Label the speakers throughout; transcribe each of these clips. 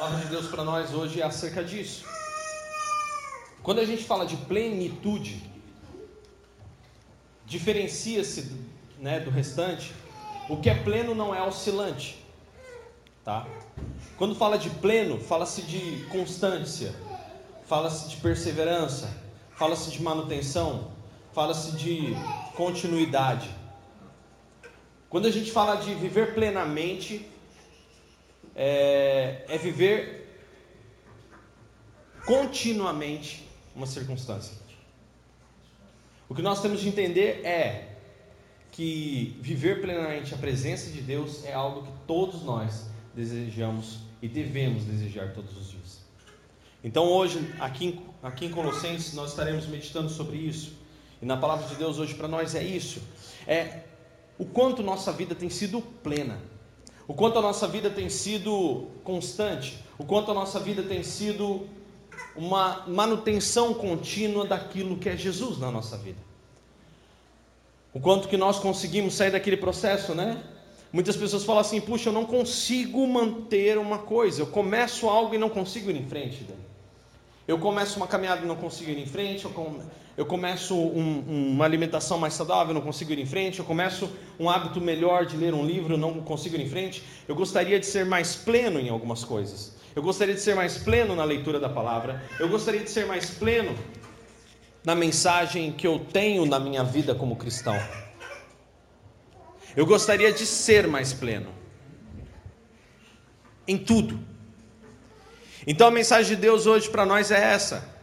Speaker 1: palavra de Deus para nós hoje é acerca disso. Quando a gente fala de plenitude, diferencia-se né, do restante. O que é pleno não é oscilante, tá? Quando fala de pleno, fala-se de constância, fala-se de perseverança, fala-se de manutenção, fala-se de continuidade. Quando a gente fala de viver plenamente, é, é viver continuamente uma circunstância. O que nós temos de entender é que viver plenamente a presença de Deus é algo que todos nós desejamos e devemos desejar todos os dias. Então hoje, aqui, aqui em Colossenses, nós estaremos meditando sobre isso. E na palavra de Deus hoje para nós é isso. É o quanto nossa vida tem sido plena. O quanto a nossa vida tem sido constante. O quanto a nossa vida tem sido uma manutenção contínua daquilo que é Jesus na nossa vida. O quanto que nós conseguimos sair daquele processo, né? Muitas pessoas falam assim: puxa, eu não consigo manter uma coisa. Eu começo algo e não consigo ir em frente. Eu começo uma caminhada e não consigo ir em frente. Eu, começo um, uma alimentação mais saudável, não consigo ir em frente. Eu começo um hábito melhor de ler um livro, não consigo ir em frente. Eu gostaria de ser mais pleno em algumas coisas. Eu gostaria de ser mais pleno na leitura da palavra. Eu gostaria de ser mais pleno na mensagem que eu tenho na minha vida como cristão. Eu gostaria de ser mais pleno em tudo. Então a mensagem de Deus hoje para nós é essa: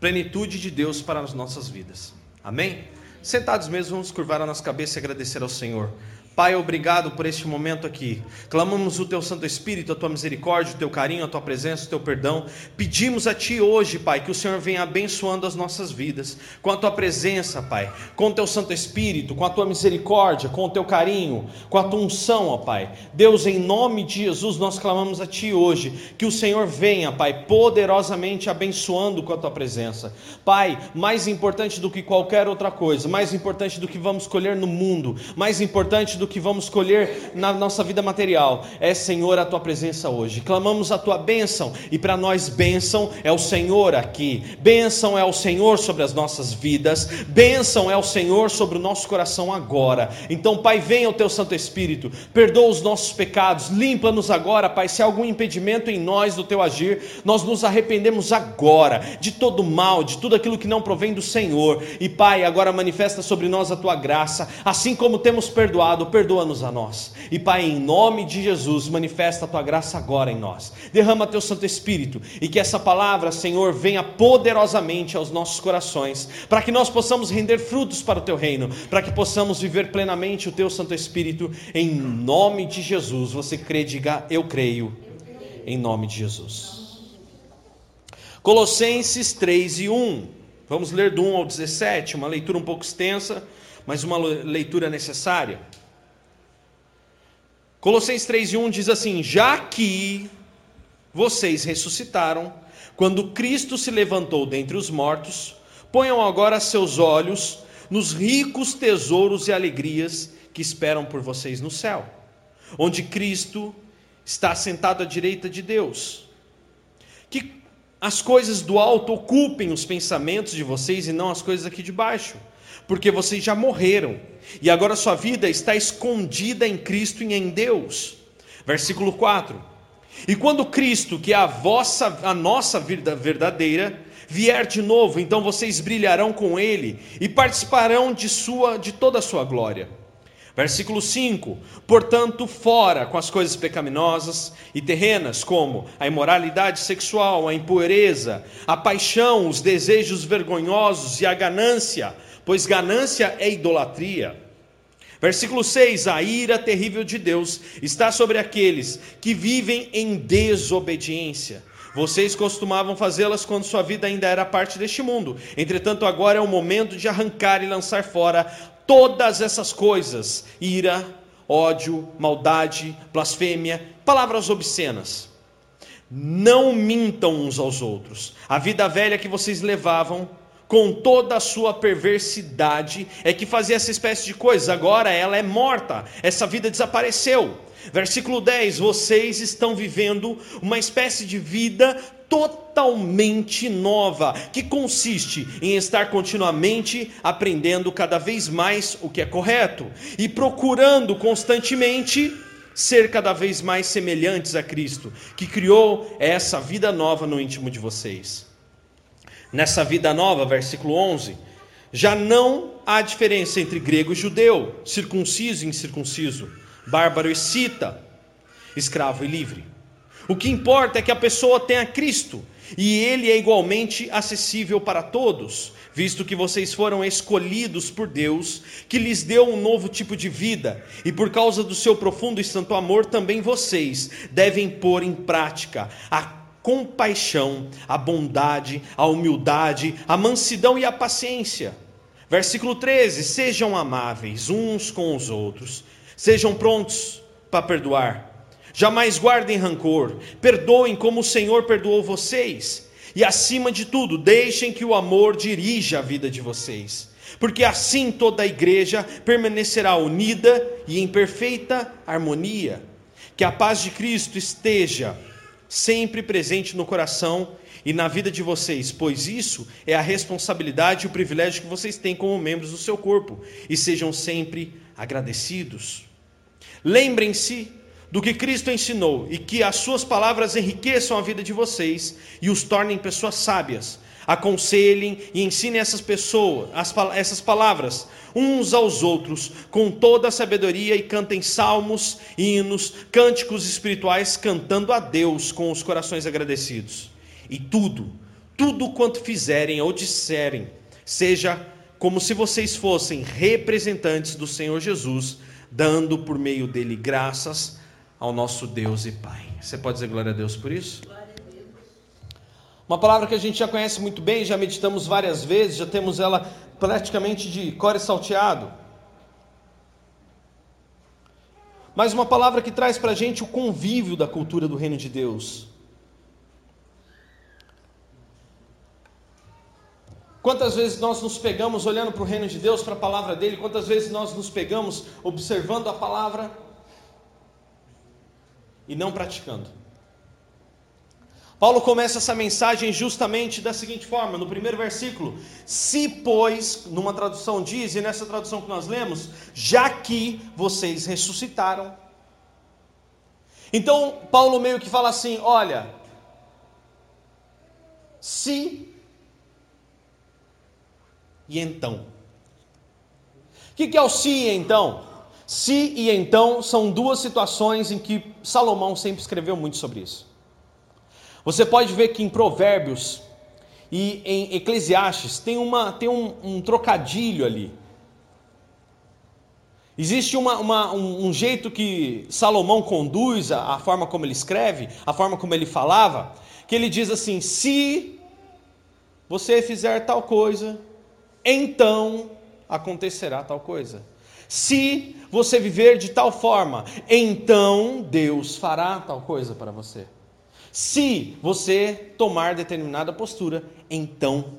Speaker 1: plenitude de Deus para as nossas vidas. Amém? Sentados mesmo, vamos curvar a nossa cabeça e agradecer ao Senhor. Pai, obrigado por este momento aqui. Clamamos o teu Santo Espírito, a tua misericórdia, o teu carinho, a tua presença, o teu perdão. Pedimos a ti hoje, Pai, que o Senhor venha abençoando as nossas vidas com a tua presença, Pai, com o teu Santo Espírito, com a tua misericórdia, com o teu carinho, com a tua unção, ó Pai. Deus, em nome de Jesus, nós clamamos a ti hoje que o Senhor venha, Pai, poderosamente abençoando com a tua presença. Pai, mais importante do que qualquer outra coisa, mais importante do que vamos colher no mundo, mais importante do que vamos colher na nossa vida material. É, Senhor, a tua presença hoje. Clamamos a tua bênção e para nós bênção é o Senhor aqui. Bênção é o Senhor sobre as nossas vidas. Bênção é o Senhor sobre o nosso coração agora. Então, Pai, venha o teu Santo Espírito. Perdoa os nossos pecados. Limpa-nos agora, Pai. Se há algum impedimento em nós do teu agir, nós nos arrependemos agora de todo mal, de tudo aquilo que não provém do Senhor. E, Pai, agora manifesta sobre nós a tua graça, assim como temos perdoado perdoa-nos a nós. E Pai, em nome de Jesus, manifesta a tua graça agora em nós. Derrama teu Santo Espírito e que essa palavra, Senhor, venha poderosamente aos nossos corações, para que nós possamos render frutos para o teu reino, para que possamos viver plenamente o teu Santo Espírito em nome de Jesus. Você crê, diga eu creio, em nome de Jesus. Colossenses 3 e 1. Vamos ler do 1 ao 17, uma leitura um pouco extensa, mas uma leitura necessária. Colossenses 3 e 1 diz assim: Já que vocês ressuscitaram, quando Cristo se levantou dentre os mortos, ponham agora seus olhos nos ricos tesouros e alegrias que esperam por vocês no céu, onde Cristo está sentado à direita de Deus. Que as coisas do alto ocupem os pensamentos de vocês e não as coisas aqui de baixo porque vocês já morreram e agora sua vida está escondida em Cristo e em Deus. Versículo 4. E quando Cristo, que é a vossa, a nossa vida verdadeira, vier de novo, então vocês brilharão com ele e participarão de sua de toda a sua glória. Versículo 5: Portanto, fora com as coisas pecaminosas e terrenas, como a imoralidade sexual, a impureza, a paixão, os desejos vergonhosos e a ganância pois ganância é idolatria. Versículo 6: A ira terrível de Deus está sobre aqueles que vivem em desobediência. Vocês costumavam fazê-las quando sua vida ainda era parte deste mundo. Entretanto, agora é o momento de arrancar e lançar fora todas essas coisas: ira, ódio, maldade, blasfêmia, palavras obscenas. Não mintam uns aos outros. A vida velha que vocês levavam com toda a sua perversidade, é que fazia essa espécie de coisa. Agora ela é morta, essa vida desapareceu. Versículo 10: Vocês estão vivendo uma espécie de vida totalmente nova, que consiste em estar continuamente aprendendo cada vez mais o que é correto e procurando constantemente ser cada vez mais semelhantes a Cristo, que criou essa vida nova no íntimo de vocês. Nessa vida nova, versículo 11, já não há diferença entre grego e judeu, circunciso e incircunciso, bárbaro e cita, escravo e livre. O que importa é que a pessoa tenha Cristo e ele é igualmente acessível para todos, visto que vocês foram escolhidos por Deus, que lhes deu um novo tipo de vida, e por causa do seu profundo e santo amor, também vocês devem pôr em prática a compaixão, a bondade, a humildade, a mansidão e a paciência. Versículo 13: Sejam amáveis uns com os outros, sejam prontos para perdoar Jamais guardem rancor, perdoem como o Senhor perdoou vocês, e acima de tudo, deixem que o amor dirija a vida de vocês, porque assim toda a igreja permanecerá unida e em perfeita harmonia. Que a paz de Cristo esteja sempre presente no coração e na vida de vocês, pois isso é a responsabilidade e o privilégio que vocês têm como membros do seu corpo, e sejam sempre agradecidos. Lembrem-se do que Cristo ensinou e que as suas palavras enriqueçam a vida de vocês e os tornem pessoas sábias. Aconselhem e ensinem essas pessoas, as, essas palavras, uns aos outros, com toda a sabedoria, e cantem salmos, hinos, cânticos espirituais, cantando a Deus com os corações agradecidos. E tudo, tudo quanto fizerem ou disserem, seja como se vocês fossem representantes do Senhor Jesus, dando por meio dele graças ao nosso Deus e Pai. Você pode dizer glória a Deus por isso? Uma palavra que a gente já conhece muito bem, já meditamos várias vezes, já temos ela praticamente de core salteado. Mas uma palavra que traz para a gente o convívio da cultura do reino de Deus. Quantas vezes nós nos pegamos olhando para o reino de Deus, para a palavra dele, quantas vezes nós nos pegamos observando a palavra e não praticando. Paulo começa essa mensagem justamente da seguinte forma, no primeiro versículo: Se, pois, numa tradução diz, e nessa tradução que nós lemos, já que vocês ressuscitaram. Então, Paulo meio que fala assim: olha, se e então. O que é o se e então? Se e então são duas situações em que Salomão sempre escreveu muito sobre isso. Você pode ver que em Provérbios e em Eclesiastes tem, uma, tem um, um trocadilho ali. Existe uma, uma, um, um, jeito que Salomão conduz a, a forma como ele escreve, a forma como ele falava, que ele diz assim: se você fizer tal coisa, então acontecerá tal coisa. Se você viver de tal forma, então Deus fará tal coisa para você. Se você tomar determinada postura, então.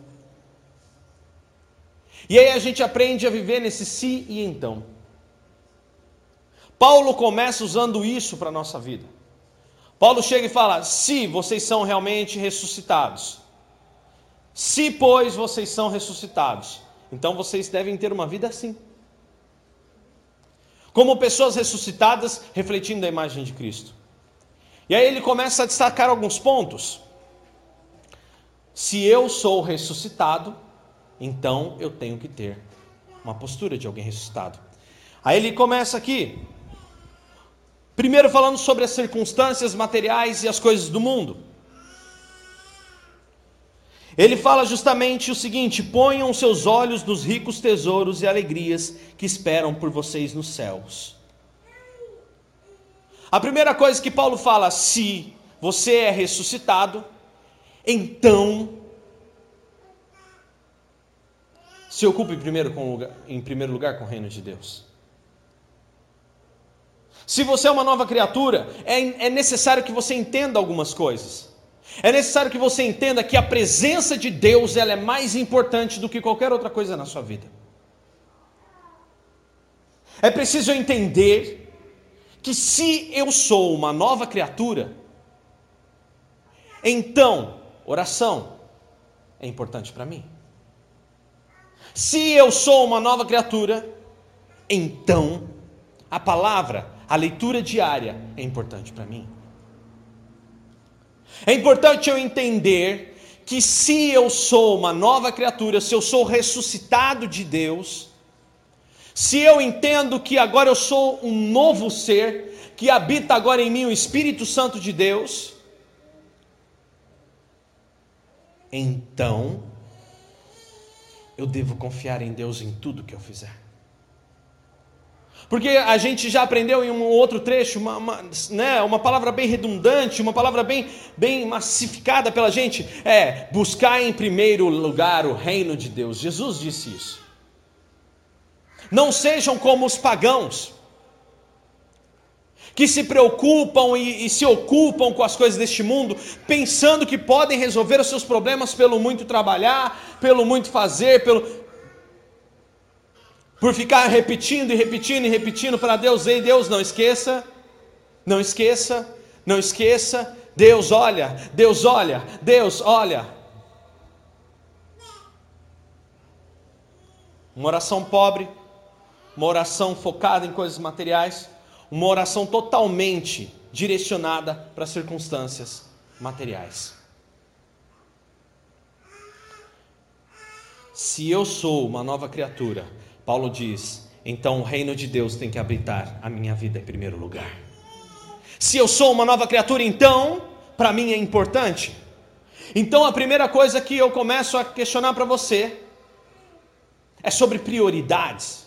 Speaker 1: E aí a gente aprende a viver nesse se e então. Paulo começa usando isso para a nossa vida. Paulo chega e fala: se vocês são realmente ressuscitados, se pois vocês são ressuscitados, então vocês devem ter uma vida assim como pessoas ressuscitadas refletindo a imagem de Cristo. E aí ele começa a destacar alguns pontos. Se eu sou ressuscitado, então eu tenho que ter uma postura de alguém ressuscitado. Aí ele começa aqui, primeiro falando sobre as circunstâncias materiais e as coisas do mundo. Ele fala justamente o seguinte: ponham seus olhos nos ricos tesouros e alegrias que esperam por vocês nos céus. A primeira coisa que Paulo fala, se você é ressuscitado, então se ocupe primeiro com lugar, em primeiro lugar com o reino de Deus. Se você é uma nova criatura, é, é necessário que você entenda algumas coisas. É necessário que você entenda que a presença de Deus ela é mais importante do que qualquer outra coisa na sua vida. É preciso entender que se eu sou uma nova criatura, então oração é importante para mim. Se eu sou uma nova criatura, então a palavra, a leitura diária é importante para mim. É importante eu entender que se eu sou uma nova criatura, se eu sou ressuscitado de Deus, se eu entendo que agora eu sou um novo ser, que habita agora em mim o Espírito Santo de Deus, então eu devo confiar em Deus em tudo que eu fizer. Porque a gente já aprendeu em um outro trecho, uma, uma, né, uma palavra bem redundante, uma palavra bem, bem massificada pela gente, é buscar em primeiro lugar o reino de Deus. Jesus disse isso. Não sejam como os pagãos, que se preocupam e, e, se ocupam com as coisas deste mundo, pensando que podem resolver os seus problemas pelo muito trabalhar, pelo muito fazer, pelo por ficar repetindo e repetindo e repetindo para Deus, ei Deus, não esqueça, não esqueça, não esqueça, Deus olha, Deus olha, Deus olha. Uma oração pobre, uma oração focada em coisas materiais, uma oração totalmente direcionada para circunstâncias materiais. Se eu sou uma nova criatura, Paulo diz: então o reino de Deus tem que habitar a minha vida em primeiro lugar. Se eu sou uma nova criatura, então, para mim é importante. Então a primeira coisa que eu começo a questionar para você é sobre prioridades.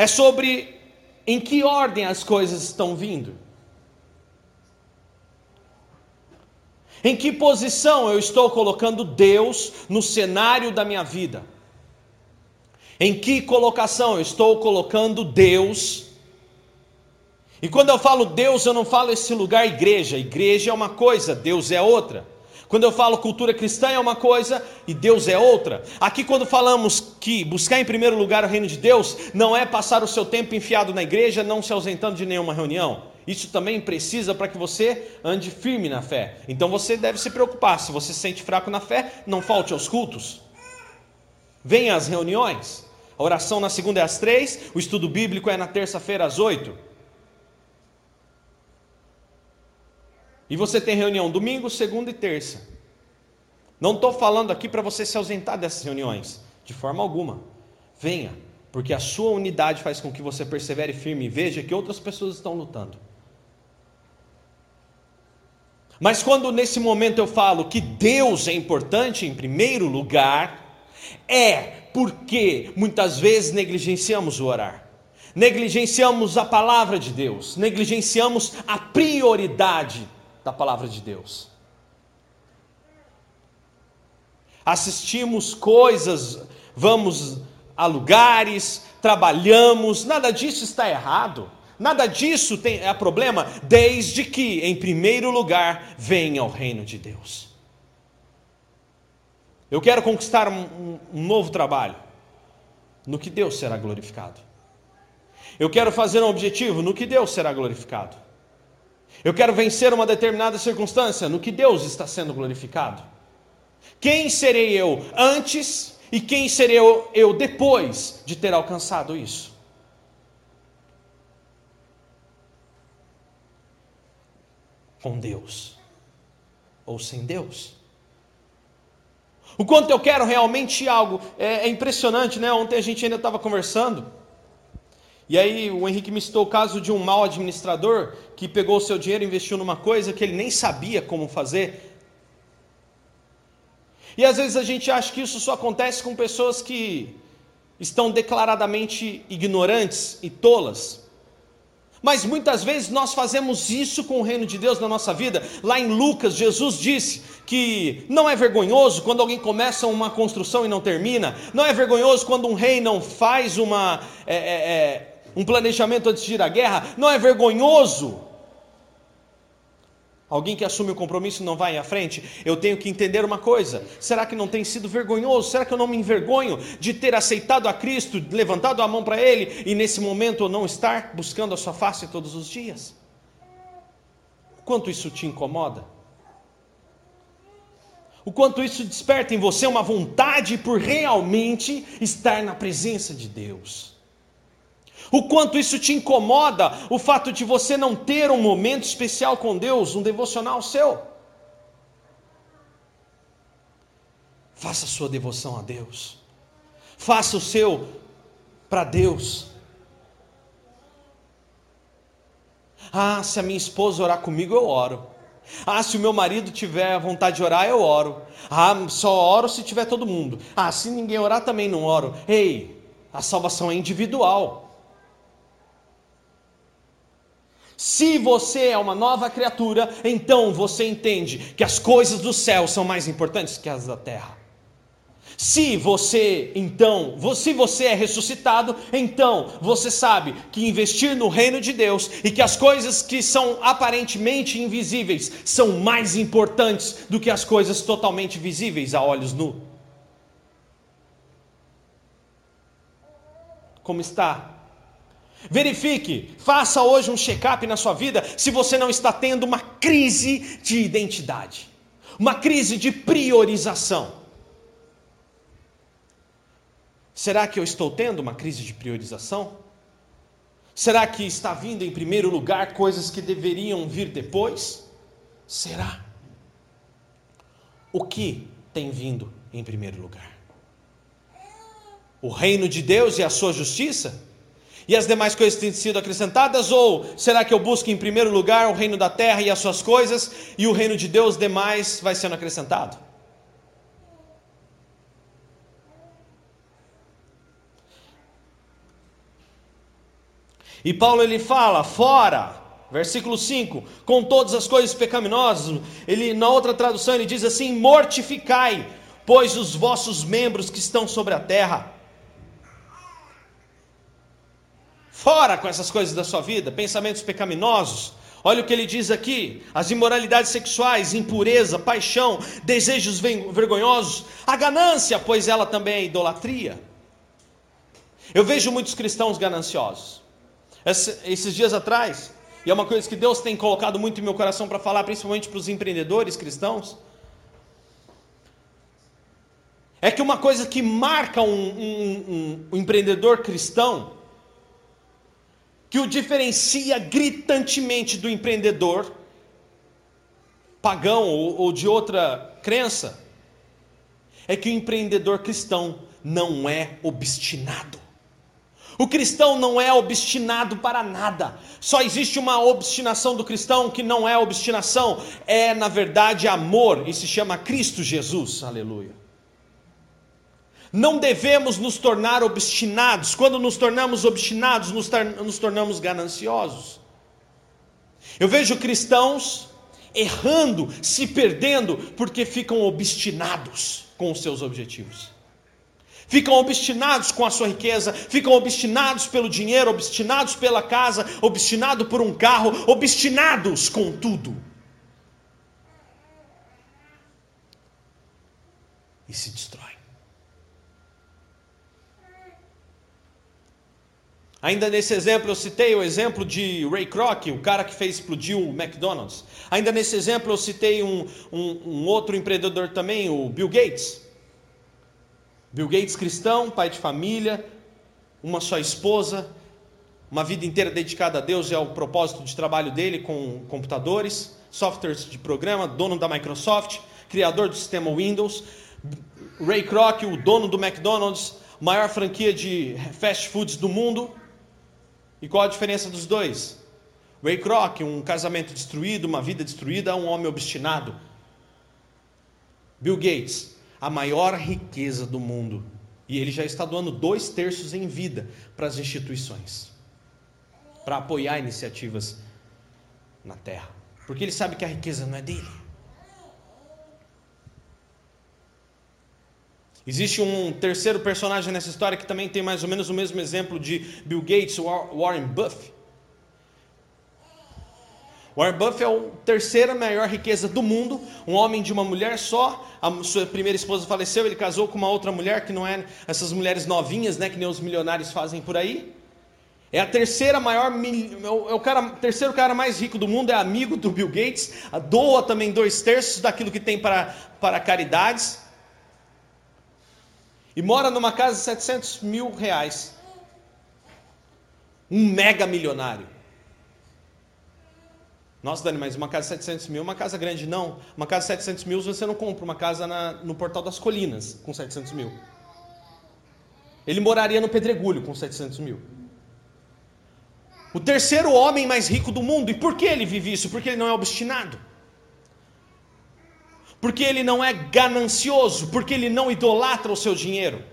Speaker 1: É sobre em que ordem as coisas estão vindo. Em que posição eu estou colocando Deus no cenário da minha vida? Em que colocação eu estou colocando Deus? E quando eu falo Deus, eu não falo esse lugar igreja. Igreja é uma coisa, Deus é outra. Quando eu falo cultura cristã é uma coisa e Deus é outra. Aqui, quando falamos que buscar em primeiro lugar o reino de Deus, não é passar o seu tempo enfiado na igreja, não se ausentando de nenhuma reunião. Isso também precisa para que você ande firme na fé. Então você deve se preocupar. Se você se sente fraco na fé, não falte aos cultos. Venha às reuniões. A oração na segunda é às três, o estudo bíblico é na terça-feira às oito. E você tem reunião domingo, segunda e terça. Não estou falando aqui para você se ausentar dessas reuniões, de forma alguma. Venha, porque a sua unidade faz com que você persevere firme e veja que outras pessoas estão lutando. Mas quando nesse momento eu falo que Deus é importante em primeiro lugar, é porque muitas vezes negligenciamos o orar, negligenciamos a palavra de Deus, negligenciamos a prioridade da palavra de Deus. Assistimos coisas, vamos a lugares, trabalhamos, nada disso está errado. Nada disso tem, é problema, desde que, em primeiro lugar, venha o reino de Deus. Eu quero conquistar um, um novo trabalho. No que Deus será glorificado. Eu quero fazer um objetivo. No que Deus será glorificado. Eu quero vencer uma determinada circunstância. No que Deus está sendo glorificado. Quem serei eu antes e quem serei eu, depois de ter alcançado isso? Com Deus ou sem Deus? O quanto eu quero realmente algo. É, é impressionante, né? Ontem a gente ainda estava conversando. E aí o Henrique me citou o caso de um mau administrador que pegou o seu dinheiro e investiu numa coisa que ele nem sabia como fazer. E às vezes a gente acha que isso só acontece com pessoas que estão declaradamente ignorantes e tolas. Mas muitas vezes nós fazemos isso com o reino de Deus na nossa vida. Lá em Lucas, Jesus disse que não é vergonhoso quando alguém começa uma construção e não termina, não é vergonhoso quando um rei não faz uma, é, é, é, um planejamento antes de ir à guerra, não é vergonhoso Alguém que assume o compromisso não vai à frente. Eu tenho que entender uma coisa: será que não tem sido vergonhoso? Será que eu não me envergonho de ter aceitado a Cristo, levantado a mão para Ele e nesse momento eu não estar buscando a Sua face todos os dias? Quanto isso te incomoda? O quanto isso desperta em você uma vontade por realmente estar na presença de Deus. O quanto isso te incomoda, o fato de você não ter um momento especial com Deus, um devocional seu. Faça sua devoção a Deus. Faça o seu para Deus. Ah, se a minha esposa orar comigo, eu oro. Ah, se o meu marido tiver vontade de orar, eu oro. Ah, só oro se tiver todo mundo. Ah, se ninguém orar, também não oro. Ei, a salvação é individual. Se você é uma nova criatura, então você entende que as coisas do céu são mais importantes que as da terra. Se você, então, se você é ressuscitado, então você sabe que investir no reino de Deus e que as coisas que são aparentemente invisíveis são mais importantes do que as coisas totalmente visíveis a olhos nu. Como está Verifique, faça hoje um check-up na sua vida se você não está tendo uma crise de identidade, uma crise de priorização. Será que eu estou tendo uma crise de priorização? Será que está vindo em primeiro lugar coisas que deveriam vir depois? Será? O que tem vindo em primeiro lugar? O reino de Deus e a sua justiça? E as demais coisas têm sido acrescentadas? Ou será que eu busco em primeiro lugar o reino da terra e as suas coisas, e o reino de Deus demais vai sendo acrescentado? E Paulo ele fala, fora, versículo 5, com todas as coisas pecaminosas, ele na outra tradução ele diz assim: mortificai, pois os vossos membros que estão sobre a terra, Fora com essas coisas da sua vida, pensamentos pecaminosos. Olha o que ele diz aqui: as imoralidades sexuais, impureza, paixão, desejos vergonhosos, a ganância, pois ela também é idolatria. Eu vejo muitos cristãos gananciosos. Esses dias atrás, e é uma coisa que Deus tem colocado muito em meu coração para falar, principalmente para os empreendedores cristãos, é que uma coisa que marca um, um, um, um empreendedor cristão que o diferencia gritantemente do empreendedor pagão ou, ou de outra crença é que o empreendedor cristão não é obstinado. O cristão não é obstinado para nada. Só existe uma obstinação do cristão que não é obstinação, é na verdade amor e se chama Cristo Jesus. Aleluia. Não devemos nos tornar obstinados. Quando nos tornamos obstinados, nos, nos tornamos gananciosos. Eu vejo cristãos errando, se perdendo, porque ficam obstinados com os seus objetivos. Ficam obstinados com a sua riqueza, ficam obstinados pelo dinheiro, obstinados pela casa, obstinados por um carro, obstinados com tudo. E se destrói. Ainda nesse exemplo eu citei o exemplo de Ray Kroc, o cara que fez explodir o McDonald's. Ainda nesse exemplo eu citei um, um, um, outro empreendedor também, o Bill Gates. Bill Gates cristão, pai de família, uma só esposa, uma vida inteira dedicada a Deus e ao propósito de trabalho dele com computadores, softwares de programa, dono da Microsoft, criador do sistema Windows. Ray Kroc, o dono do McDonald's, maior franquia de fast foods do mundo e qual a diferença dos dois? Ray Kroc, um casamento destruído, uma vida destruída, um homem obstinado. Bill Gates, a maior riqueza do mundo. E ele já está doando dois terços em vida para as instituições, para apoiar iniciativas na terra. Porque ele sabe que a riqueza não é dele. Existe um terceiro personagem nessa história que também tem mais ou menos o mesmo exemplo de Bill Gates, Warren Buffett. Warren Buffett é a terceira maior riqueza do mundo, um homem de uma mulher só. A sua primeira esposa faleceu, ele casou com uma outra mulher que não é essas mulheres novinhas, né, que nem os milionários fazem por aí. É a terceira maior, é o cara, terceiro cara mais rico do mundo, é amigo do Bill Gates, doa também dois terços daquilo que tem para, para caridades. E mora numa casa de 700 mil reais. Um mega milionário. Nossa, Dani, mas uma casa de 700 mil, uma casa grande, não. Uma casa de 700 mil você não compra uma casa na, no Portal das Colinas com 700 mil. Ele moraria no Pedregulho com 700 mil. O terceiro homem mais rico do mundo. E por que ele vive isso? Porque ele não é obstinado. Porque ele não é ganancioso, porque ele não idolatra o seu dinheiro.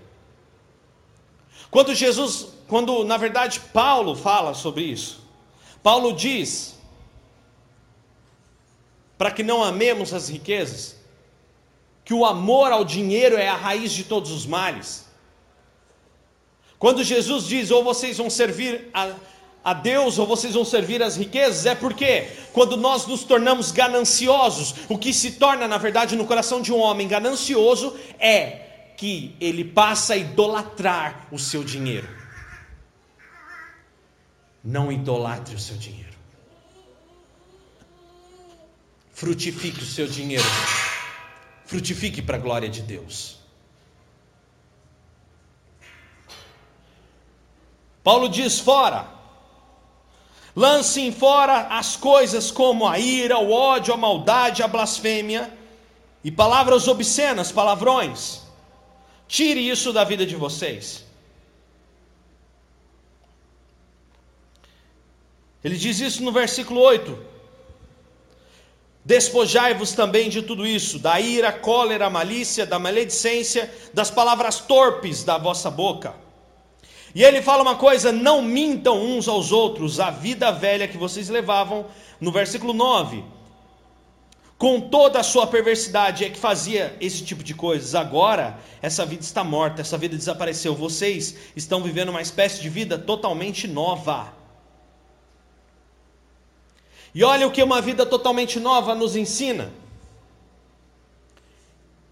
Speaker 1: Quando Jesus, quando na verdade Paulo fala sobre isso, Paulo diz para que não amemos as riquezas, que o amor ao dinheiro é a raiz de todos os males. Quando Jesus diz, ou vocês vão servir a, a Deus ou vocês vão servir as riquezas, é porque quando nós nos tornamos gananciosos, o que se torna, na verdade, no coração de um homem ganancioso é que ele passa a idolatrar o seu dinheiro. Não idolatre o seu dinheiro. Frutifique o seu dinheiro. Frutifique para a glória de Deus. Paulo diz: fora Lancem fora as coisas como a ira, o ódio, a maldade, a blasfêmia e palavras obscenas, palavrões. Tire isso da vida de vocês. Ele diz isso no versículo 8. Despojai-vos também de tudo isso, da ira, cólera, malícia, da maledicência, das palavras torpes da vossa boca e ele fala uma coisa: não mintam uns aos outros, a vida velha que vocês levavam, no versículo 9. Com toda a sua perversidade é que fazia esse tipo de coisas. Agora, essa vida está morta, essa vida desapareceu. Vocês estão vivendo uma espécie de vida totalmente nova. E olha o que uma vida totalmente nova nos ensina.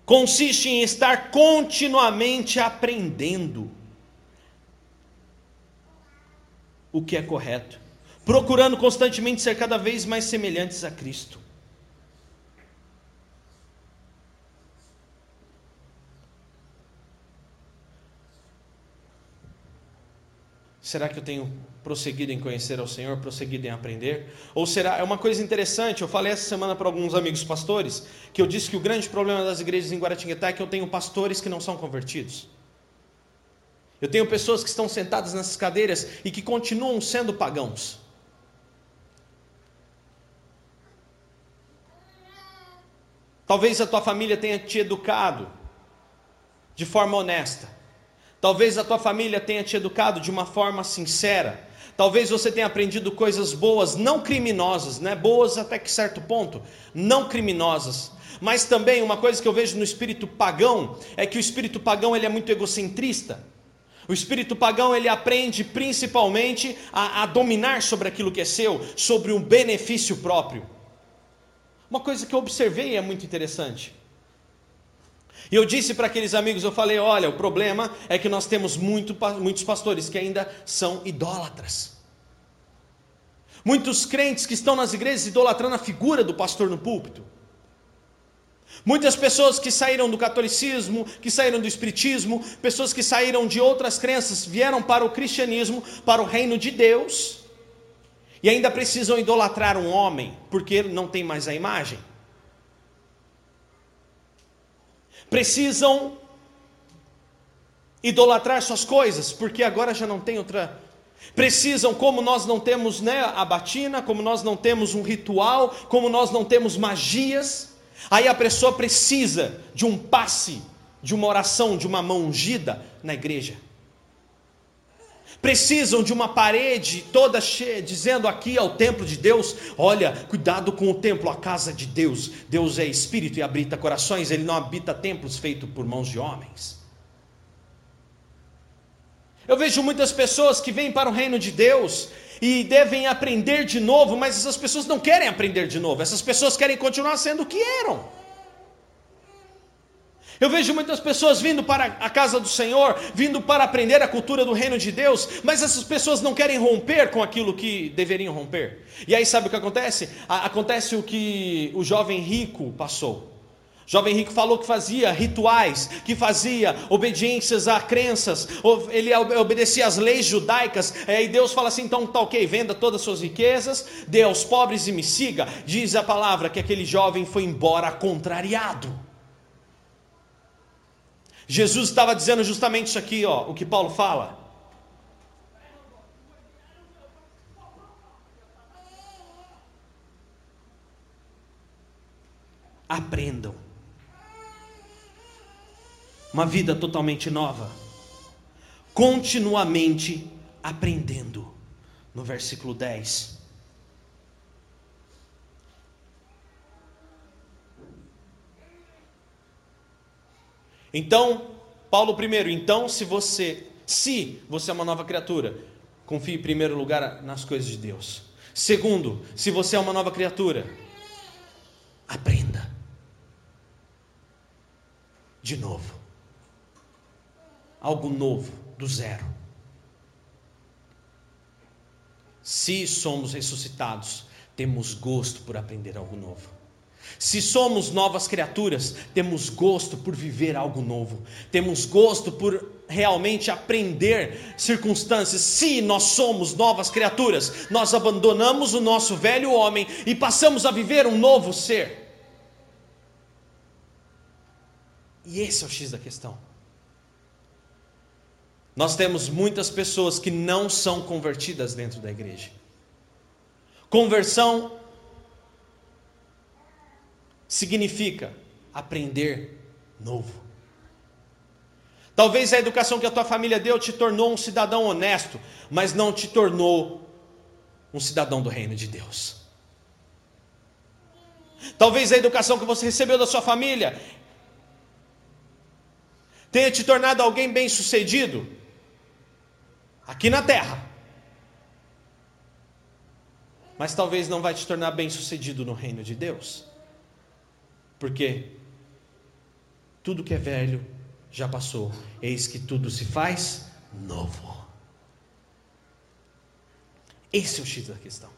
Speaker 1: Consiste em estar continuamente aprendendo. O que é correto, procurando constantemente ser cada vez mais semelhantes a Cristo. Será que eu tenho prosseguido em conhecer ao Senhor, prosseguido em aprender? Ou será, é uma coisa interessante, eu falei essa semana para alguns amigos pastores, que eu disse que o grande problema das igrejas em Guaratinguetá é que eu tenho pastores que não são convertidos. Eu tenho pessoas que estão sentadas nessas cadeiras e que continuam sendo pagãos. Talvez a tua família tenha te educado de forma honesta. Talvez a tua família tenha te educado de uma forma sincera. Talvez você tenha aprendido coisas boas, não criminosas, né? Boas até que certo ponto, não criminosas. Mas também uma coisa que eu vejo no espírito pagão é que o espírito pagão ele é muito egocentrista. O espírito pagão ele aprende principalmente a, a, dominar sobre aquilo que é seu, sobre um benefício próprio. Uma coisa que eu observei é muito interessante. E eu disse para aqueles amigos, eu falei, olha, o problema é que nós temos muito, muitos pastores que ainda são idólatras. Muitos crentes que estão nas igrejas idolatrando a figura do pastor no púlpito. Muitas pessoas que saíram do catolicismo, que saíram do espiritismo, pessoas que saíram de outras crenças, vieram para o cristianismo, para o reino de Deus, e ainda precisam idolatrar um homem, porque não tem mais a imagem. Precisam idolatrar suas coisas, porque agora já não tem outra. Precisam, como nós não temos né, a batina, como nós não temos um ritual, como nós não temos magias, Aí a pessoa precisa de um passe, de uma oração, de uma mão ungida na igreja. Precisam de uma parede toda cheia, dizendo aqui ao templo de Deus: olha, cuidado com o templo, a casa de Deus. Deus é espírito e habita corações, ele não habita templos feitos por mãos de homens. Eu vejo muitas pessoas que vêm para o reino de Deus e devem aprender de novo, mas essas pessoas não querem aprender de novo, essas pessoas querem continuar sendo o que eram. Eu vejo muitas pessoas vindo para a casa do Senhor, vindo para aprender a cultura do reino de Deus, mas essas pessoas não querem romper com aquilo que deveriam romper. E aí sabe o que acontece? Acontece o que o jovem rico passou. Jovem rico falou que fazia rituais, que fazia obediências a crenças, ele obedecia às leis judaicas, e Deus fala assim: então tá ok, venda todas as suas riquezas, dê aos pobres e me siga. Diz a palavra que aquele jovem foi embora contrariado. Jesus estava dizendo justamente isso aqui, ó, o que Paulo fala. Aprendam. Uma vida totalmente nova. Continuamente aprendendo. No versículo 10. Então, Paulo primeiro, então se você, se você é uma nova criatura, confie em primeiro lugar nas coisas de Deus. Segundo, se você é uma nova criatura, aprenda de novo. Algo novo, do zero. Se somos ressuscitados, temos gosto por aprender algo novo. Se somos novas criaturas, temos gosto por viver algo novo, temos gosto por realmente aprender circunstâncias. Se nós somos novas criaturas, nós abandonamos o nosso velho homem e passamos a viver um novo ser. E esse é o X da questão. Nós temos muitas pessoas que não são convertidas dentro da igreja. Conversão significa aprender novo. Talvez a educação que a tua família deu te tornou um cidadão honesto, mas não te tornou um cidadão do reino de Deus. Talvez a educação que você recebeu da sua família tenha te tornado alguém bem-sucedido aqui na terra. Mas talvez não vai te tornar bem-sucedido no reino de Deus. Porque tudo que é velho já passou, eis que tudo se faz novo. Esse é o X da questão.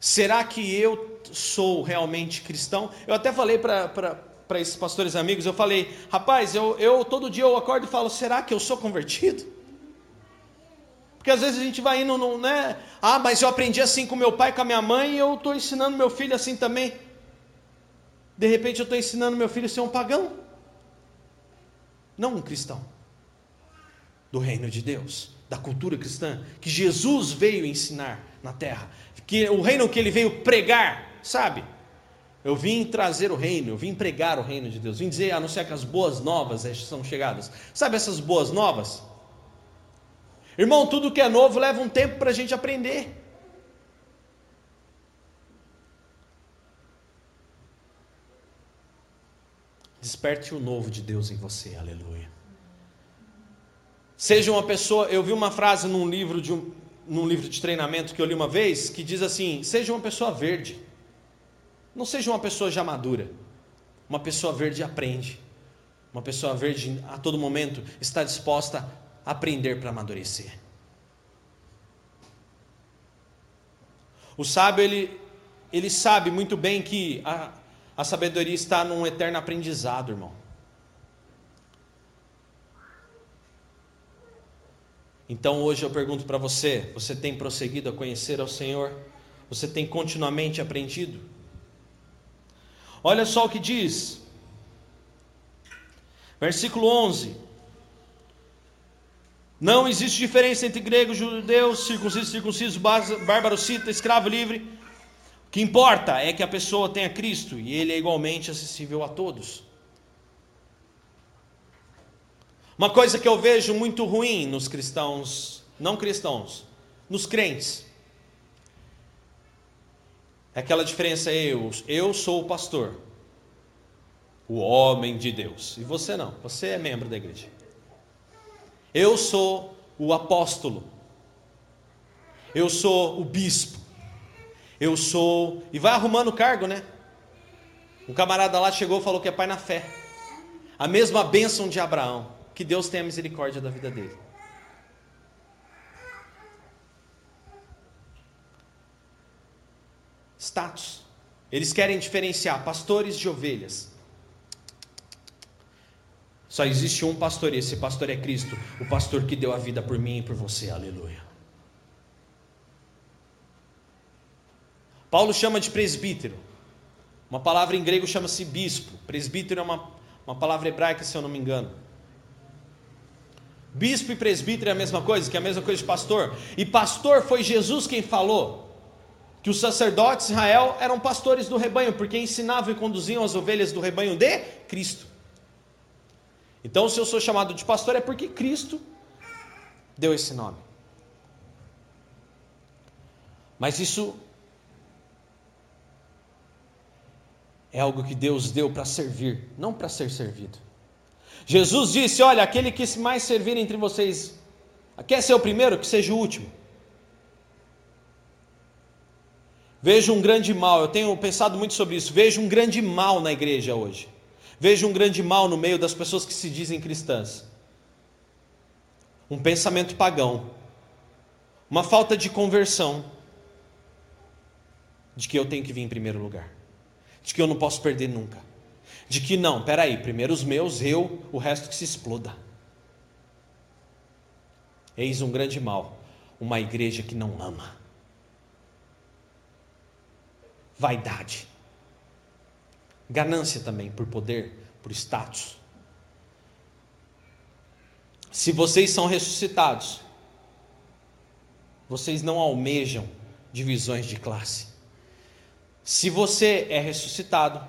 Speaker 1: Será que eu sou realmente cristão? Eu até falei para esses pastores amigos, eu falei, rapaz, eu, eu todo dia eu acordo e falo, será que eu sou convertido? Porque às vezes a gente vai indo, no, né? Ah, mas eu aprendi assim com meu pai, com a minha mãe, e eu estou ensinando meu filho assim também. De repente eu estou ensinando meu filho a ser um pagão. Não um cristão. Do reino de Deus, da cultura cristã, que Jesus veio ensinar na terra. Que o reino que ele veio pregar, sabe? Eu vim trazer o reino, eu vim pregar o reino de Deus, vim dizer, anunciar que as boas novas são chegadas. Sabe essas boas novas? Irmão, tudo que é novo leva um tempo para a gente aprender. Desperte o novo de Deus em você, aleluia. Seja uma pessoa, eu vi uma frase num livro de um, num livro de treinamento que eu li uma vez, que diz assim: seja uma pessoa verde. Não seja uma pessoa já madura. Uma pessoa verde aprende. Uma pessoa verde a todo momento está disposta aprender para amadurecer. O sábio, ele, ele sabe muito bem que a, a sabedoria está num eterno aprendizado, irmão. Então hoje eu pergunto para você: você tem prosseguido a conhecer ao Senhor? Você tem continuamente aprendido? Olha só o que diz, versículo 11: não existe diferença entre grego, judeu, circunciso, circunciso, bárbaro, cita, escravo, livre. O que importa é que a pessoa tenha Cristo e ele é igualmente acessível a todos. Uma coisa que eu vejo muito ruim nos cristãos, não cristãos, nos crentes, aquela diferença eu, eu sou o pastor, o homem de Deus, e você não, você é membro da igreja. Eu sou o apóstolo. eu sou o bispo, eu sou. E vai arrumando cargo, né? Um camarada lá chegou e falou que é pai na fé. A mesma bênção de Abraão. Que Deus tenha misericórdia da vida dele. Status. Eles querem diferenciar pastores de ovelhas. Só existe um pastor e esse pastor é Cristo, o pastor que deu a vida por mim e por você. Aleluia. Paulo chama de presbítero. Uma palavra em grego chama-se bispo. Presbítero é uma, uma palavra hebraica, se eu não me engano. Bispo e presbítero é a mesma coisa, que é a mesma coisa de pastor. E pastor foi Jesus quem falou que os sacerdotes de Israel eram pastores do rebanho, porque ensinavam e conduziam as ovelhas do rebanho de Cristo. Então, se eu sou chamado de pastor, é porque Cristo deu esse nome. Mas isso é algo que Deus deu para servir, não para ser servido. Jesus disse: Olha, aquele que mais servir entre vocês, quer ser o primeiro, que seja o último. Vejo um grande mal, eu tenho pensado muito sobre isso. Vejo um grande mal na igreja hoje. Vejo um grande mal no meio das pessoas que se dizem cristãs. Um pensamento pagão, uma falta de conversão, de que eu tenho que vir em primeiro lugar de que eu não posso perder nunca, de que não, peraí, primeiro os meus, eu, o resto que se exploda. Eis um grande mal, uma igreja que não ama. Vaidade, ganância também por poder, por status. Se vocês são ressuscitados, vocês não almejam divisões de classe. Se você é ressuscitado,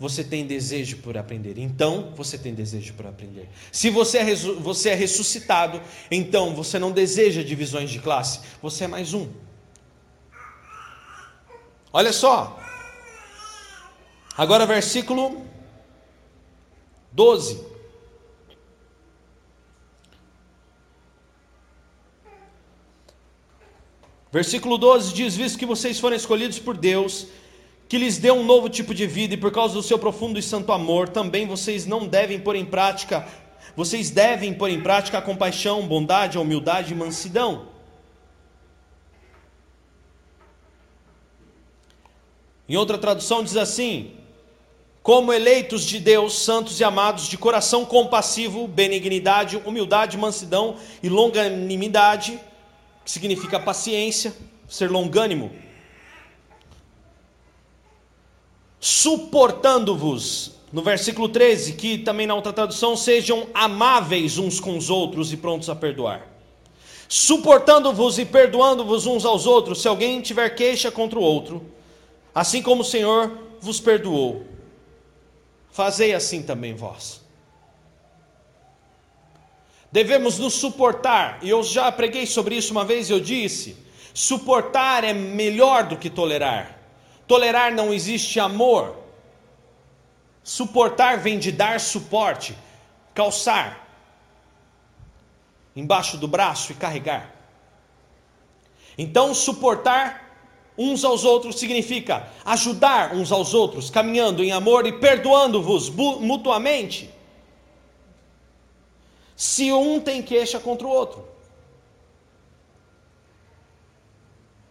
Speaker 1: você tem desejo por aprender. Então, você tem desejo por aprender. Se você é, você é ressuscitado, então você não deseja divisões de classe. Você é mais um. Olha só. Agora, versículo 12. Versículo 12 diz: Visto que vocês foram escolhidos por Deus, que lhes deu um novo tipo de vida, e por causa do seu profundo e santo amor, também vocês não devem pôr em prática, vocês devem pôr em prática a compaixão, bondade, a humildade e mansidão. Em outra tradução diz assim: como eleitos de Deus, santos e amados, de coração compassivo, benignidade, humildade, mansidão e longanimidade, que significa paciência, ser longânimo. Suportando-vos, no versículo 13, que também na outra tradução, sejam amáveis uns com os outros e prontos a perdoar. Suportando-vos e perdoando-vos uns aos outros, se alguém tiver queixa contra o outro, assim como o Senhor vos perdoou. Fazei assim também vós. Devemos nos suportar, e eu já preguei sobre isso uma vez, eu disse: suportar é melhor do que tolerar. Tolerar não existe amor. Suportar vem de dar suporte, calçar embaixo do braço e carregar. Então, suportar uns aos outros significa ajudar uns aos outros, caminhando em amor e perdoando-vos mutuamente se um tem queixa contra o outro.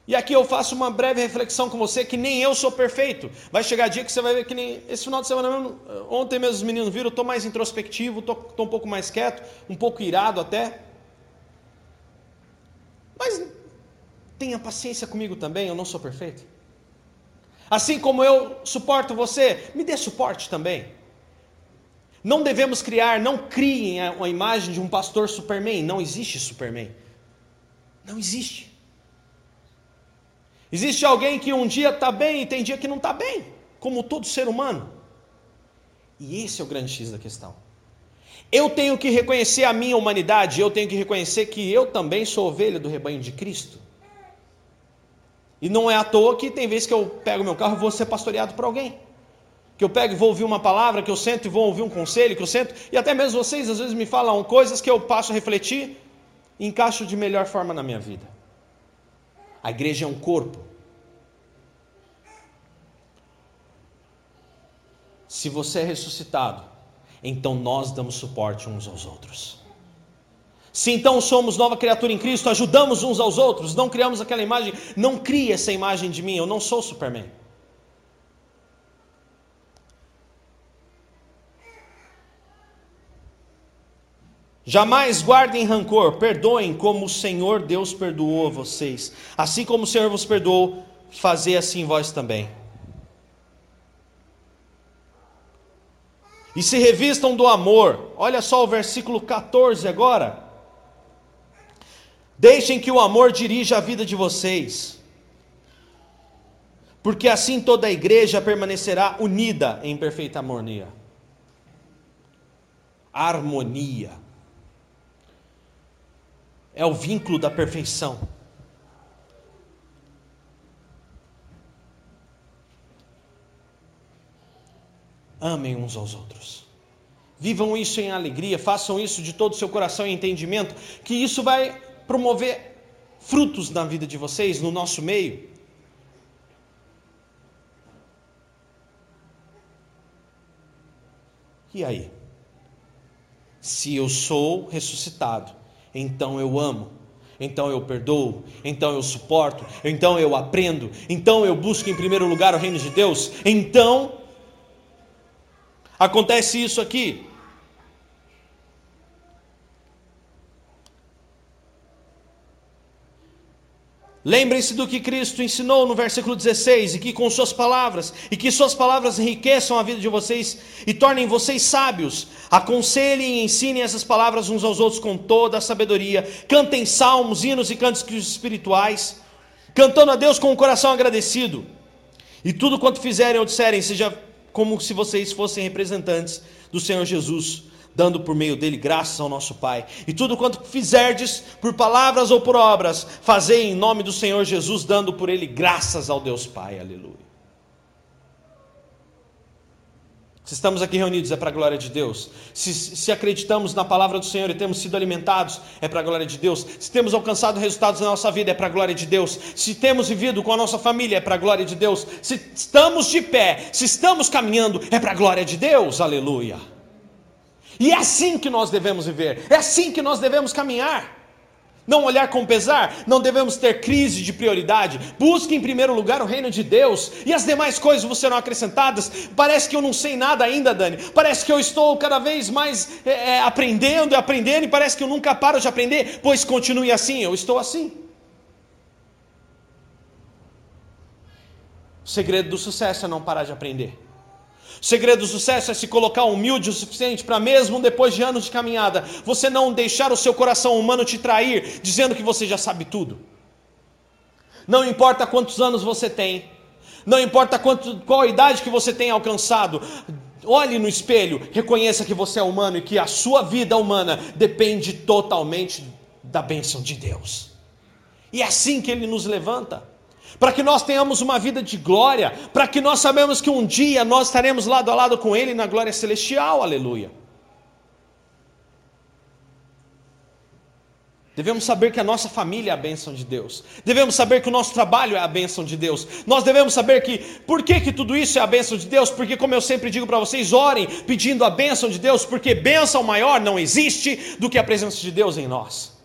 Speaker 1: E aqui eu faço uma breve reflexão com você que nem eu sou perfeito. Vai chegar dia que você vai ver que nem esse final de semana mesmo, ontem mesmo os meninos viram, eu estou mais introspectivo, estou um pouco mais quieto, um pouco irado até. Mas tenha paciência comigo também, eu não sou perfeito. Assim como eu suporto você, me dê suporte também. Não devemos criar, não criem a imagem de um pastor Superman. Não existe Superman. Não existe. Existe alguém que um dia está bem e tem dia que não está bem, como todo ser humano. E esse é o grande X da questão. Eu tenho que reconhecer a minha humanidade, eu tenho que reconhecer que eu também sou ovelha do rebanho de Cristo. E não é à toa que tem vezes que eu pego meu carro e vou ser pastoreado por alguém que eu pego e vou ouvir uma palavra, que eu sento e vou ouvir um conselho, que eu sento, e até mesmo vocês às vezes me falam coisas que eu passo a refletir e encaixo de melhor forma na minha vida. A igreja é um corpo. Se você é ressuscitado, então nós damos suporte uns aos outros. Se então somos nova criatura em Cristo, ajudamos uns aos outros, não criamos aquela imagem, não crie essa imagem de mim, eu não sou Superman. Jamais guardem rancor, perdoem como o Senhor Deus perdoou vocês. Assim como o Senhor vos perdoou, fazei assim vós também. e se revistam do amor. Olha só o versículo 14 agora. Deixem que o amor dirija a vida de vocês, porque assim toda a igreja permanecerá unida em perfeita harmonia. Harmonia é o vínculo da perfeição. Amem uns aos outros. Vivam isso em alegria, façam isso de todo o seu coração e entendimento, que isso vai promover frutos na vida de vocês, no nosso meio. E aí? Se eu sou ressuscitado, então eu amo, então eu perdoo, então eu suporto, então eu aprendo, então eu busco em primeiro lugar o reino de Deus, então Acontece isso aqui. Lembrem-se do que Cristo ensinou no versículo 16, e que com suas palavras, e que suas palavras enriqueçam a vida de vocês e tornem vocês sábios. Aconselhem e ensinem essas palavras uns aos outros com toda a sabedoria. Cantem salmos, hinos e cânticos espirituais, cantando a Deus com o coração agradecido. E tudo quanto fizerem ou disserem, seja como se vocês fossem representantes do Senhor Jesus, dando por meio dele graças ao nosso Pai. E tudo quanto fizerdes, por palavras ou por obras, fazei em nome do Senhor Jesus, dando por ele graças ao Deus Pai. Aleluia. Se estamos aqui reunidos é para a glória de Deus. Se, se, acreditamos na palavra do Senhor e temos sido alimentados, é para a glória de Deus. Se temos alcançado resultados na nossa vida, é para a glória de Deus. Se temos vivido com a nossa família, é para a glória de Deus. Se estamos de pé, se estamos caminhando, é para a glória de Deus. Aleluia. E é assim que nós devemos viver, é assim que nós devemos caminhar não olhar com pesar, não devemos ter crise de prioridade. Busque em primeiro lugar o reino de Deus e as demais coisas serão acrescentadas. Parece que eu não sei nada ainda, Dani. Parece que eu estou cada vez mais é, é, aprendendo e aprendendo e parece que eu nunca paro de aprender. Pois continue assim, eu estou assim. O segredo do sucesso é não parar de aprender. O segredo do sucesso é se colocar humilde o suficiente para, mesmo depois de anos de caminhada, você não deixar o seu coração humano te trair, dizendo que você já sabe tudo. Não importa quantos anos você tem, não importa quanto, qual idade que você tem alcançado, olhe no espelho, reconheça que você é humano e que a sua vida humana depende totalmente da bênção de Deus. E é assim que Ele nos levanta para que nós tenhamos uma vida de glória, para que nós sabemos que um dia nós estaremos lado a lado com Ele na glória celestial, aleluia. Devemos saber que a nossa família é a bênção de Deus. Devemos saber que o nosso trabalho é a bênção de Deus. Nós devemos saber que, por que, que tudo isso é a bênção de Deus? Porque, como eu sempre digo para vocês, orem pedindo a bênção de Deus, porque bênção maior não existe do que a presença de Deus em nós.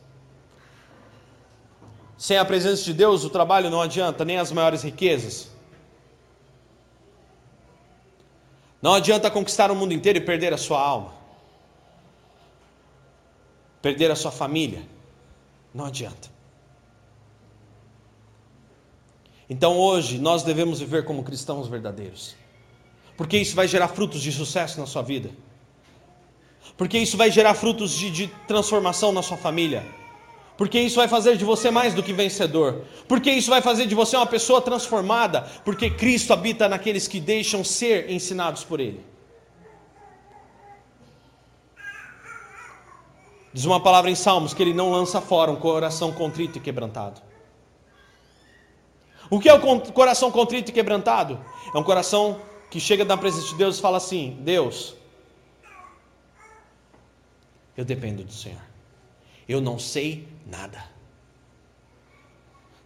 Speaker 1: Sem a presença de Deus, o trabalho não adianta, nem as maiores riquezas. Não adianta conquistar o mundo inteiro e perder a sua alma, perder a sua família. Não adianta. Então hoje nós devemos viver como cristãos verdadeiros, porque isso vai gerar frutos de sucesso na sua vida, porque isso vai gerar frutos de, de transformação na sua família porque isso vai fazer de você mais do que vencedor, porque isso vai fazer de você uma pessoa transformada, porque Cristo habita naqueles que deixam ser ensinados por Ele. Diz uma palavra em Salmos que Ele não lança fora um coração contrito e quebrantado. O que é o coração contrito e quebrantado? É um coração que chega na presença de Deus e fala assim: Deus, eu dependo do Senhor. Eu não sei nada.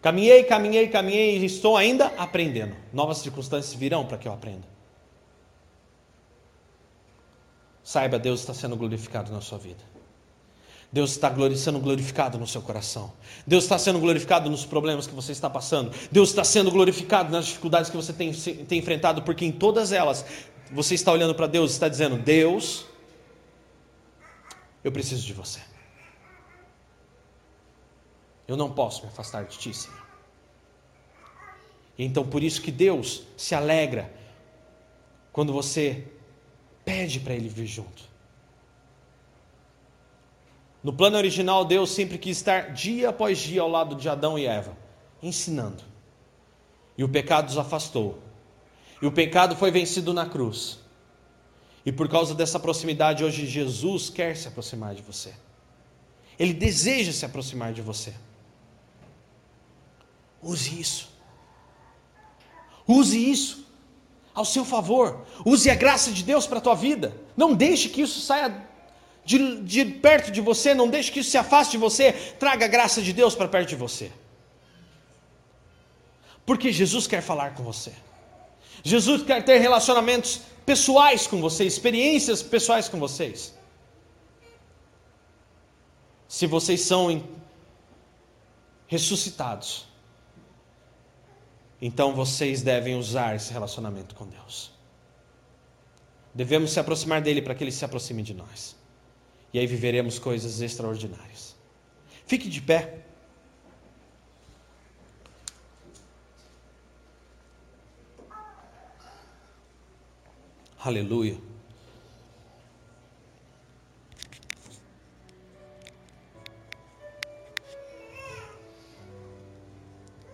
Speaker 1: Caminhei, caminhei, caminhei e estou ainda aprendendo. Novas circunstâncias virão para que eu aprenda. Saiba, Deus está sendo glorificado na sua vida. Deus está sendo glorificado no seu coração. Deus está sendo glorificado nos problemas que você está passando. Deus está sendo glorificado nas dificuldades que você tem, tem enfrentado, porque em todas elas você está olhando para Deus e está dizendo: Deus, eu preciso de você. Eu não posso me afastar de ti, Senhor. Então por isso que Deus se alegra quando você pede para Ele vir junto. No plano original, Deus sempre quis estar dia após dia ao lado de Adão e Eva, ensinando. E o pecado os afastou. E o pecado foi vencido na cruz. E por causa dessa proximidade, hoje Jesus quer se aproximar de você. Ele deseja se aproximar de você. Use isso. Use isso ao seu favor. Use a graça de Deus para a tua vida. Não deixe que isso saia de, de perto de você, não deixe que isso se afaste de você. Traga a graça de Deus para perto de você. Porque Jesus quer falar com você. Jesus quer ter relacionamentos pessoais com vocês, experiências pessoais com vocês. Se vocês são ressuscitados, então vocês devem usar esse relacionamento com Deus. Devemos se aproximar dele para que ele se aproxime de nós. E aí viveremos coisas extraordinárias. Fique de pé. Aleluia.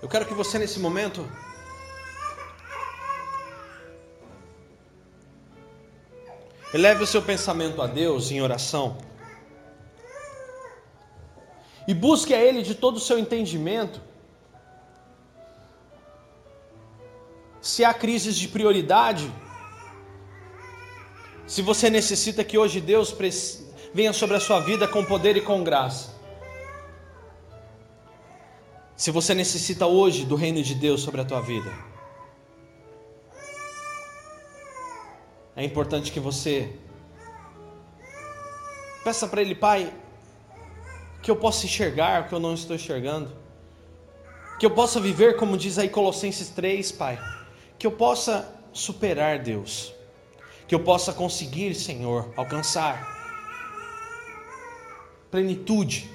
Speaker 1: Eu quero que você, nesse momento, eleve o seu pensamento a Deus em oração e busque a Ele de todo o seu entendimento. Se há crises de prioridade, se você necessita que hoje Deus venha sobre a sua vida com poder e com graça. Se você necessita hoje do reino de Deus sobre a tua vida, é importante que você peça para Ele, Pai, que eu possa enxergar o que eu não estou enxergando, que eu possa viver como diz aí Colossenses 3, Pai, que eu possa superar Deus, que eu possa conseguir, Senhor, alcançar plenitude,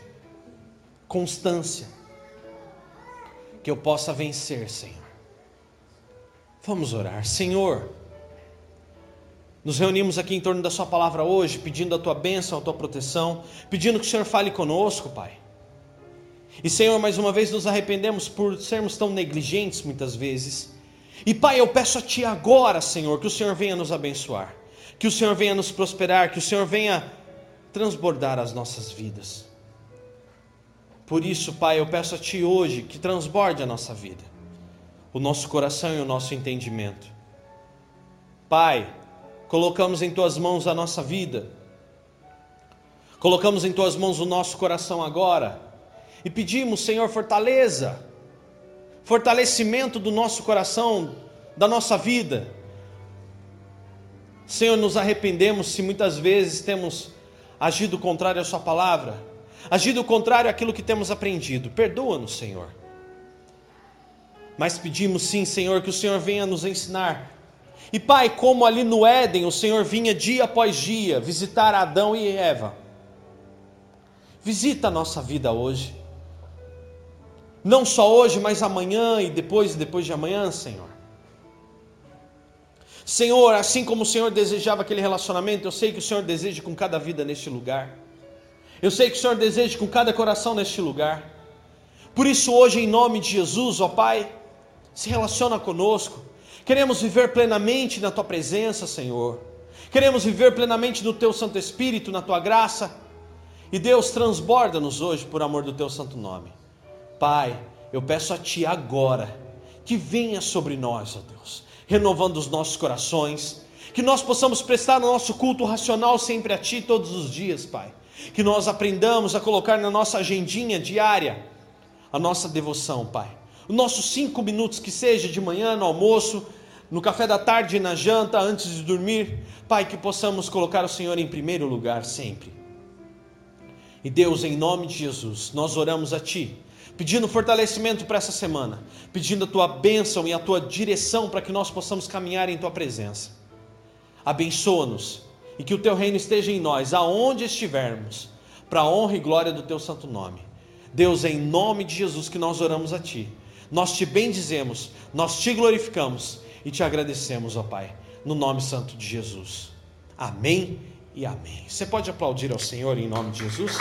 Speaker 1: constância que eu possa vencer, Senhor. Vamos orar. Senhor, nos reunimos aqui em torno da Sua palavra hoje, pedindo a Tua bênção, a Tua proteção, pedindo que o Senhor fale conosco, Pai. E Senhor, mais uma vez nos arrependemos por sermos tão negligentes muitas vezes. E Pai, eu peço a Ti agora, Senhor, que o Senhor venha nos abençoar, que o Senhor venha nos prosperar, que o Senhor venha transbordar as nossas vidas. Por isso, Pai, eu peço a Ti hoje que transborde a nossa vida, o nosso coração e o nosso entendimento. Pai, colocamos em Tuas mãos a nossa vida, colocamos em Tuas mãos o nosso coração agora e pedimos, Senhor, fortaleza, fortalecimento do nosso coração, da nossa vida. Senhor, nos arrependemos se muitas vezes temos agido contrário à Sua palavra agido contrário àquilo que temos aprendido. Perdoa-nos, Senhor. Mas pedimos sim, Senhor, que o Senhor venha nos ensinar. E Pai, como ali no Éden o Senhor vinha dia após dia visitar Adão e Eva, visita a nossa vida hoje. Não só hoje, mas amanhã e depois e depois de amanhã, Senhor. Senhor, assim como o Senhor desejava aquele relacionamento, eu sei que o Senhor deseja com cada vida neste lugar. Eu sei que o Senhor deseja com cada coração neste lugar. Por isso, hoje, em nome de Jesus, ó Pai, se relaciona conosco. Queremos viver plenamente na Tua presença, Senhor. Queremos viver plenamente no Teu Santo Espírito, na Tua graça. E Deus, transborda-nos hoje por amor do Teu Santo Nome. Pai, eu peço a Ti agora que venha sobre nós, ó Deus, renovando os nossos corações, que nós possamos prestar o nosso culto racional sempre a Ti todos os dias, Pai que nós aprendamos a colocar na nossa agendinha diária a nossa devoção, Pai. os nossos cinco minutos que seja de manhã, no almoço, no café da tarde, na janta, antes de dormir. Pai, que possamos colocar o Senhor em primeiro lugar sempre. E Deus, em nome de Jesus, nós oramos a Ti, pedindo fortalecimento para essa semana, pedindo a Tua bênção e a Tua direção para que nós possamos caminhar em Tua presença. Abençoa-nos e que o Teu reino esteja em nós, aonde estivermos, para a honra e glória do Teu santo nome. Deus, em nome de Jesus que nós oramos a Ti. Nós te bendizemos, nós te glorificamos e te agradecemos, ó Pai, no nome santo de Jesus. Amém e amém. Você pode aplaudir ao Senhor em nome de Jesus?